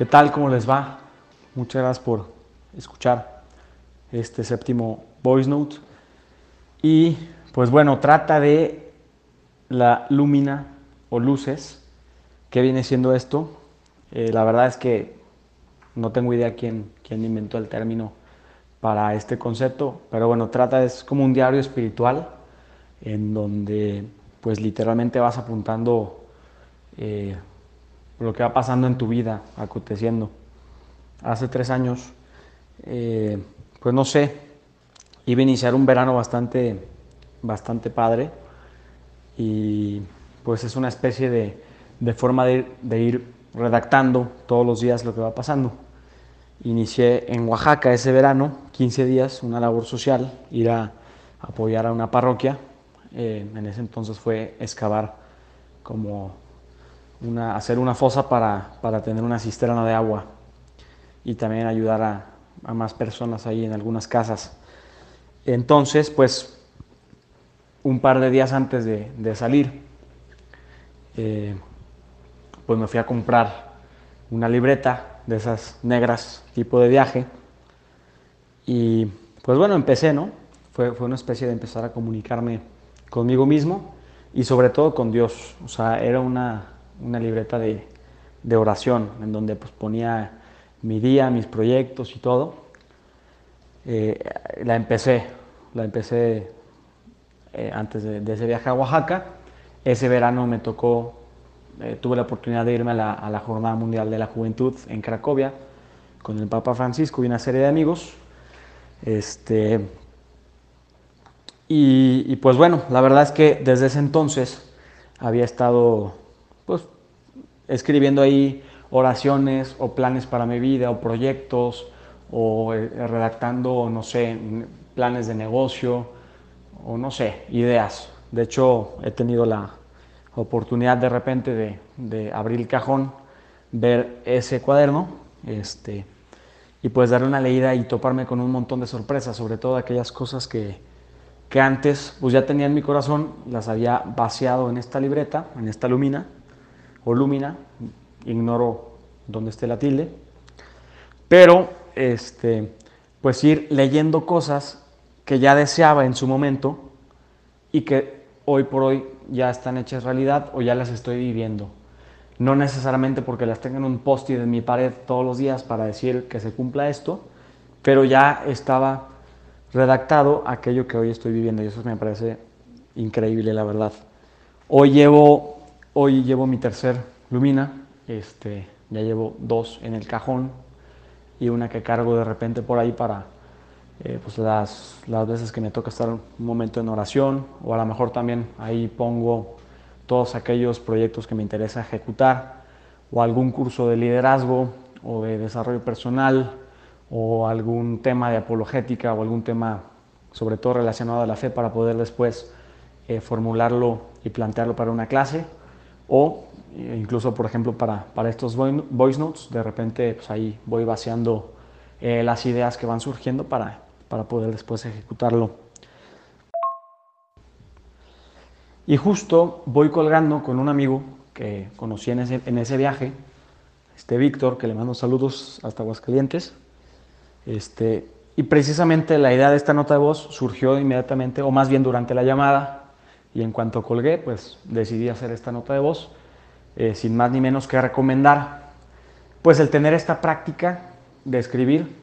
¿Qué tal? ¿Cómo les va? Muchas gracias por escuchar este séptimo voice note. Y pues bueno, trata de la lúmina o luces. ¿Qué viene siendo esto? Eh, la verdad es que no tengo idea quién, quién inventó el término para este concepto, pero bueno, trata, es como un diario espiritual en donde pues literalmente vas apuntando eh, lo que va pasando en tu vida, aconteciendo. Hace tres años, eh, pues no sé, iba a iniciar un verano bastante, bastante padre y pues es una especie de, de forma de, ir redactando todos los días lo que va pasando. Inicié en Oaxaca ese verano, 15 días, una labor social, ir a apoyar a una parroquia. Eh, en ese entonces fue excavar como hacer una fosa para, para tener una cisterna de agua y también ayudar a, más personas ahí en algunas casas. Entonces, pues, un par de días antes de, de salir, eh, pues me fui a comprar una libreta de esas negras tipo de viaje. Y pues bueno, empecé, ¿no? Fue, fue una especie de empezar a comunicarme conmigo mismo y sobre todo con Dios. O sea, era una, una libreta de, de, oración en donde pues ponía mi día, mis proyectos y todo. Eh, la empecé, la empecé eh, antes de, ese viaje a Oaxaca. Ese verano me tocó eh, tuve la oportunidad de irme a la, a la, Jornada Mundial de la Juventud en Cracovia con el Papa Francisco y una serie de amigos. Este, y, y, pues bueno, la verdad es que desde ese entonces había estado pues, escribiendo ahí oraciones o planes para mi vida o proyectos o eh, redactando, no sé, planes de negocio o no sé, ideas. De hecho, he tenido la, oportunidad de repente de, de, abrir el cajón, ver ese cuaderno este, y pues darle una leída y toparme con un montón de sorpresas, sobre todo aquellas cosas que, que antes pues ya tenía en mi corazón, las había vaciado en esta libreta, en esta lumina o ignoro dónde esté la tilde, pero este, pues ir leyendo cosas que ya deseaba en su momento y que hoy por hoy ya están hechas realidad o ya las estoy viviendo. No necesariamente porque las tenga en un post-it en mi pared todos los días para decir que se cumpla esto, pero ya estaba redactado aquello que hoy estoy viviendo y eso me parece increíble, la verdad. Hoy llevo, hoy llevo mi tercer lumina, este, ya llevo dos en el cajón y una que cargo de repente por ahí para eh, pues las, las veces que me toca estar un momento en oración o a lo mejor también ahí pongo todos aquellos proyectos que me interesa ejecutar o algún curso de liderazgo o de desarrollo personal o algún tema de apologética o algún tema sobre todo relacionado a la fe para poder después eh, formularlo y plantearlo para una clase o eh, incluso por ejemplo para, para estos voice notes de repente pues ahí voy vaciando eh, las ideas que van surgiendo para para poder después ejecutarlo. Y justo voy colgando con un amigo que conocí en ese, en ese viaje, este Víctor, que le mando saludos hasta Aguascalientes. Este, y precisamente la idea de esta nota de voz surgió inmediatamente, o más bien durante la llamada, y en cuanto colgué, pues decidí hacer esta nota de voz, eh, sin más ni menos que recomendar, pues el tener esta práctica de escribir,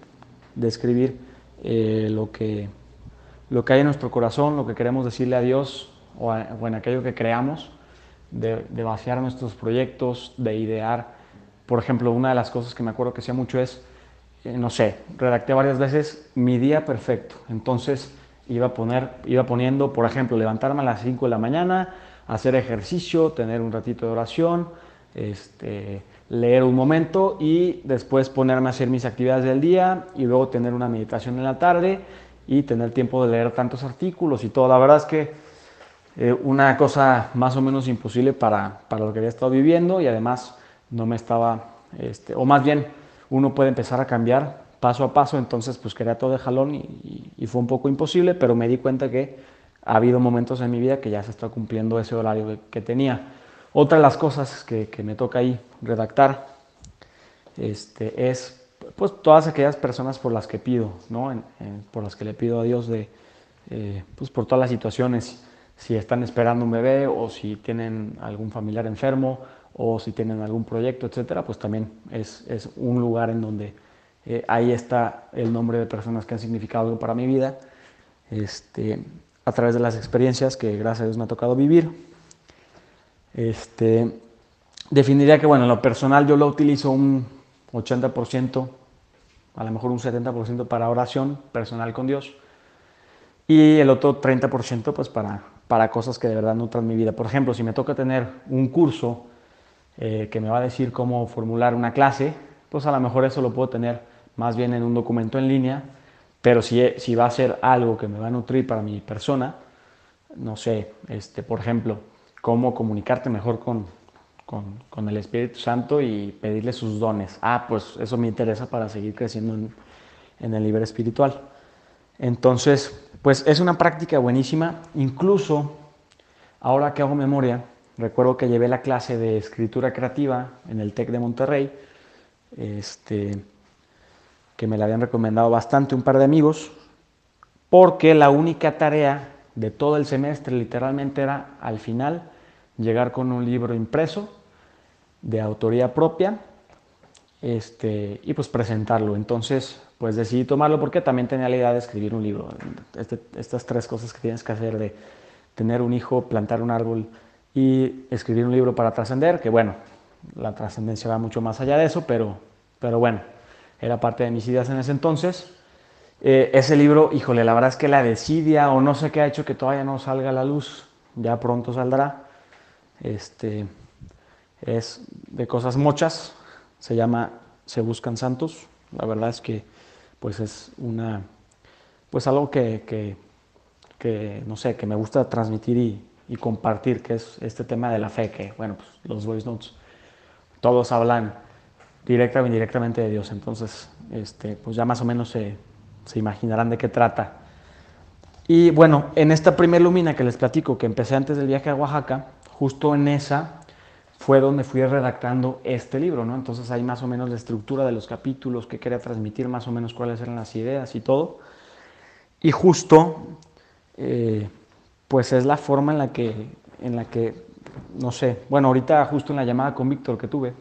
de escribir eh, lo, que, lo que hay en nuestro corazón, lo que queremos decirle a Dios o, a, en aquello que creamos, de, de, vaciar nuestros proyectos, de idear. Por ejemplo, una de las cosas que me acuerdo que hacía mucho es, eh, no sé, redacté varias veces mi día perfecto. Entonces iba, a poner, iba poniendo, por ejemplo, levantarme a las 5 de la mañana, hacer ejercicio, tener un ratito de oración, este, leer un momento y después ponerme a hacer mis actividades del día y luego tener una meditación en la tarde y tener tiempo de leer tantos artículos y todo. La verdad es que eh, una cosa más o menos imposible para, para, lo que había estado viviendo y además no me estaba, este, o más bien uno puede empezar a cambiar paso a paso, entonces pues quería todo de jalón y, fue un poco imposible, pero me di cuenta que ha habido momentos en mi vida que ya se está cumpliendo ese horario que, que tenía. Otra de las cosas que, que me toca ahí redactar este, es pues todas aquellas personas por las que pido, ¿no? por las que le pido a Dios de, eh, pues por todas las situaciones, si están esperando un bebé o si tienen algún familiar enfermo o si tienen algún proyecto, etcétera, pues también es, es un lugar en donde eh, ahí está el nombre de personas que han significado algo para mi vida, este, a través de las experiencias que gracias a Dios me ha tocado vivir. Este, definiría que, bueno, en lo personal yo lo utilizo un 80%, a lo mejor un 70% para oración personal con Dios y el otro 30% pues para, para cosas que de verdad nutran mi vida. Por ejemplo, si me toca tener un curso eh, que me va a decir cómo formular una clase, pues a lo mejor eso lo puedo tener más bien en un documento en línea, pero si, si va a ser algo que me va a nutrir para mi persona, no sé, este, por ejemplo, cómo comunicarte mejor con, con, el Espíritu Santo y pedirle sus dones. Ah, pues eso me interesa para seguir creciendo en, el nivel espiritual. Entonces, pues es una práctica buenísima. Incluso, ahora que hago memoria, recuerdo que llevé la clase de escritura creativa en el TEC de Monterrey, este, que me la habían recomendado bastante un par de amigos, porque la única tarea de todo el semestre literalmente era al final llegar con un libro impreso de autoría propia este, y pues presentarlo. Entonces, pues decidí tomarlo porque también tenía la idea de escribir un libro. Este, estas tres cosas que tienes que hacer de tener un hijo, plantar un árbol y escribir un libro para trascender, que bueno, la trascendencia va mucho más allá de eso, pero, pero bueno, era parte de mis ideas en ese entonces. Eh, ese libro, híjole, la verdad es que la desidia o no sé qué ha hecho que todavía no salga a la luz, ya pronto saldrá. Este, es de cosas muchas, se llama Se Buscan Santos. La verdad es que pues es una, pues algo que, que, no sé, que me gusta transmitir y, compartir, que es este tema de la fe, que bueno, pues los voice notes, todos hablan directa o indirectamente de Dios, entonces este, pues ya más o menos se, se imaginarán de qué trata. Y bueno, en esta primera lumina que les platico, que empecé antes del viaje a Oaxaca, justo en esa fue donde fui redactando este libro, ¿no? Entonces hay más o menos la estructura de los capítulos que quería transmitir, más o menos cuáles eran las ideas y todo. Y justo, eh, pues es la forma en la que, en la que, no sé, bueno, ahorita justo en la llamada con Víctor que tuve,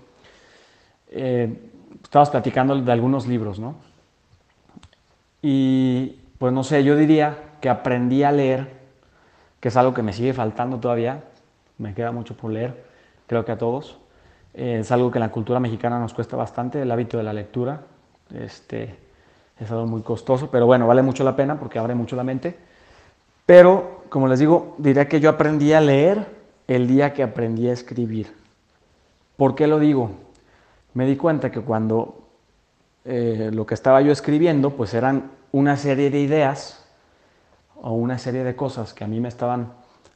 eh, estabas platicando de algunos libros, ¿no? Y pues no sé, yo diría que aprendí a leer, que es algo que me sigue faltando todavía, me queda mucho por leer, creo que a todos. Eh, es algo que en la cultura mexicana nos cuesta bastante, el hábito de la lectura. Este, es algo muy costoso, pero bueno, vale mucho la pena porque abre mucho la mente. Pero, como les digo, diría que yo aprendí a leer el día que aprendí a escribir. ¿Por qué lo digo? Me di cuenta que cuando eh, lo que estaba yo escribiendo, pues eran una serie de ideas o una serie de cosas que a mí me estaban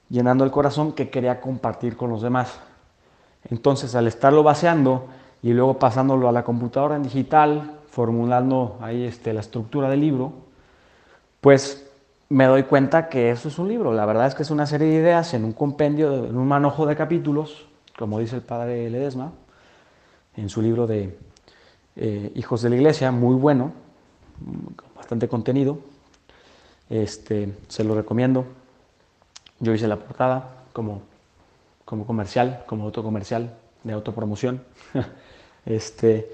llenando el corazón que quería compartir con los demás. Entonces, al estarlo vaciando y luego pasándolo a la computadora en digital, formulando ahí este, la estructura del libro, pues me doy cuenta que eso es un libro. La verdad es que es una serie de ideas en un compendio, en un manojo de capítulos, como dice el padre Ledesma, en su libro de eh, Hijos de la Iglesia, muy bueno, bastante contenido. Este, se lo recomiendo. Yo hice la portada como, como comercial, como autocomercial de autopromoción. este,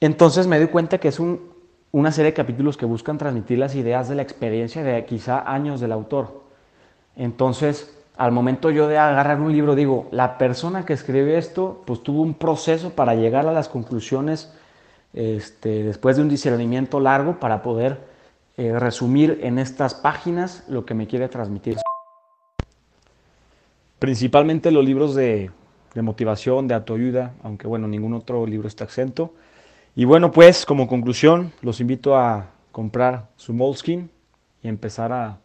entonces me doy cuenta que es un, una serie de capítulos que buscan transmitir las ideas de la experiencia de quizá años del autor. Entonces, al momento yo de agarrar un libro, digo, la persona que escribe esto, pues tuvo un proceso para llegar a las conclusiones este, después de un discernimiento largo para poder eh, resumir en estas páginas lo que me quiere transmitir principalmente los libros de, motivación, de autoayuda, aunque bueno, ningún otro libro está exento. Y bueno, pues como conclusión, los invito a comprar su Moleskin y empezar a,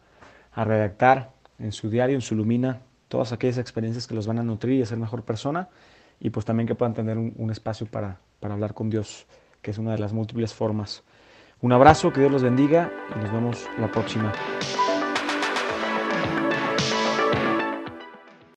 redactar en su diario, en su lumina, todas aquellas experiencias que los van a nutrir y a ser mejor persona. Y pues también que puedan tener un, espacio para, para hablar con Dios, que es una de las múltiples formas. Un abrazo, que Dios los bendiga y nos vemos la próxima.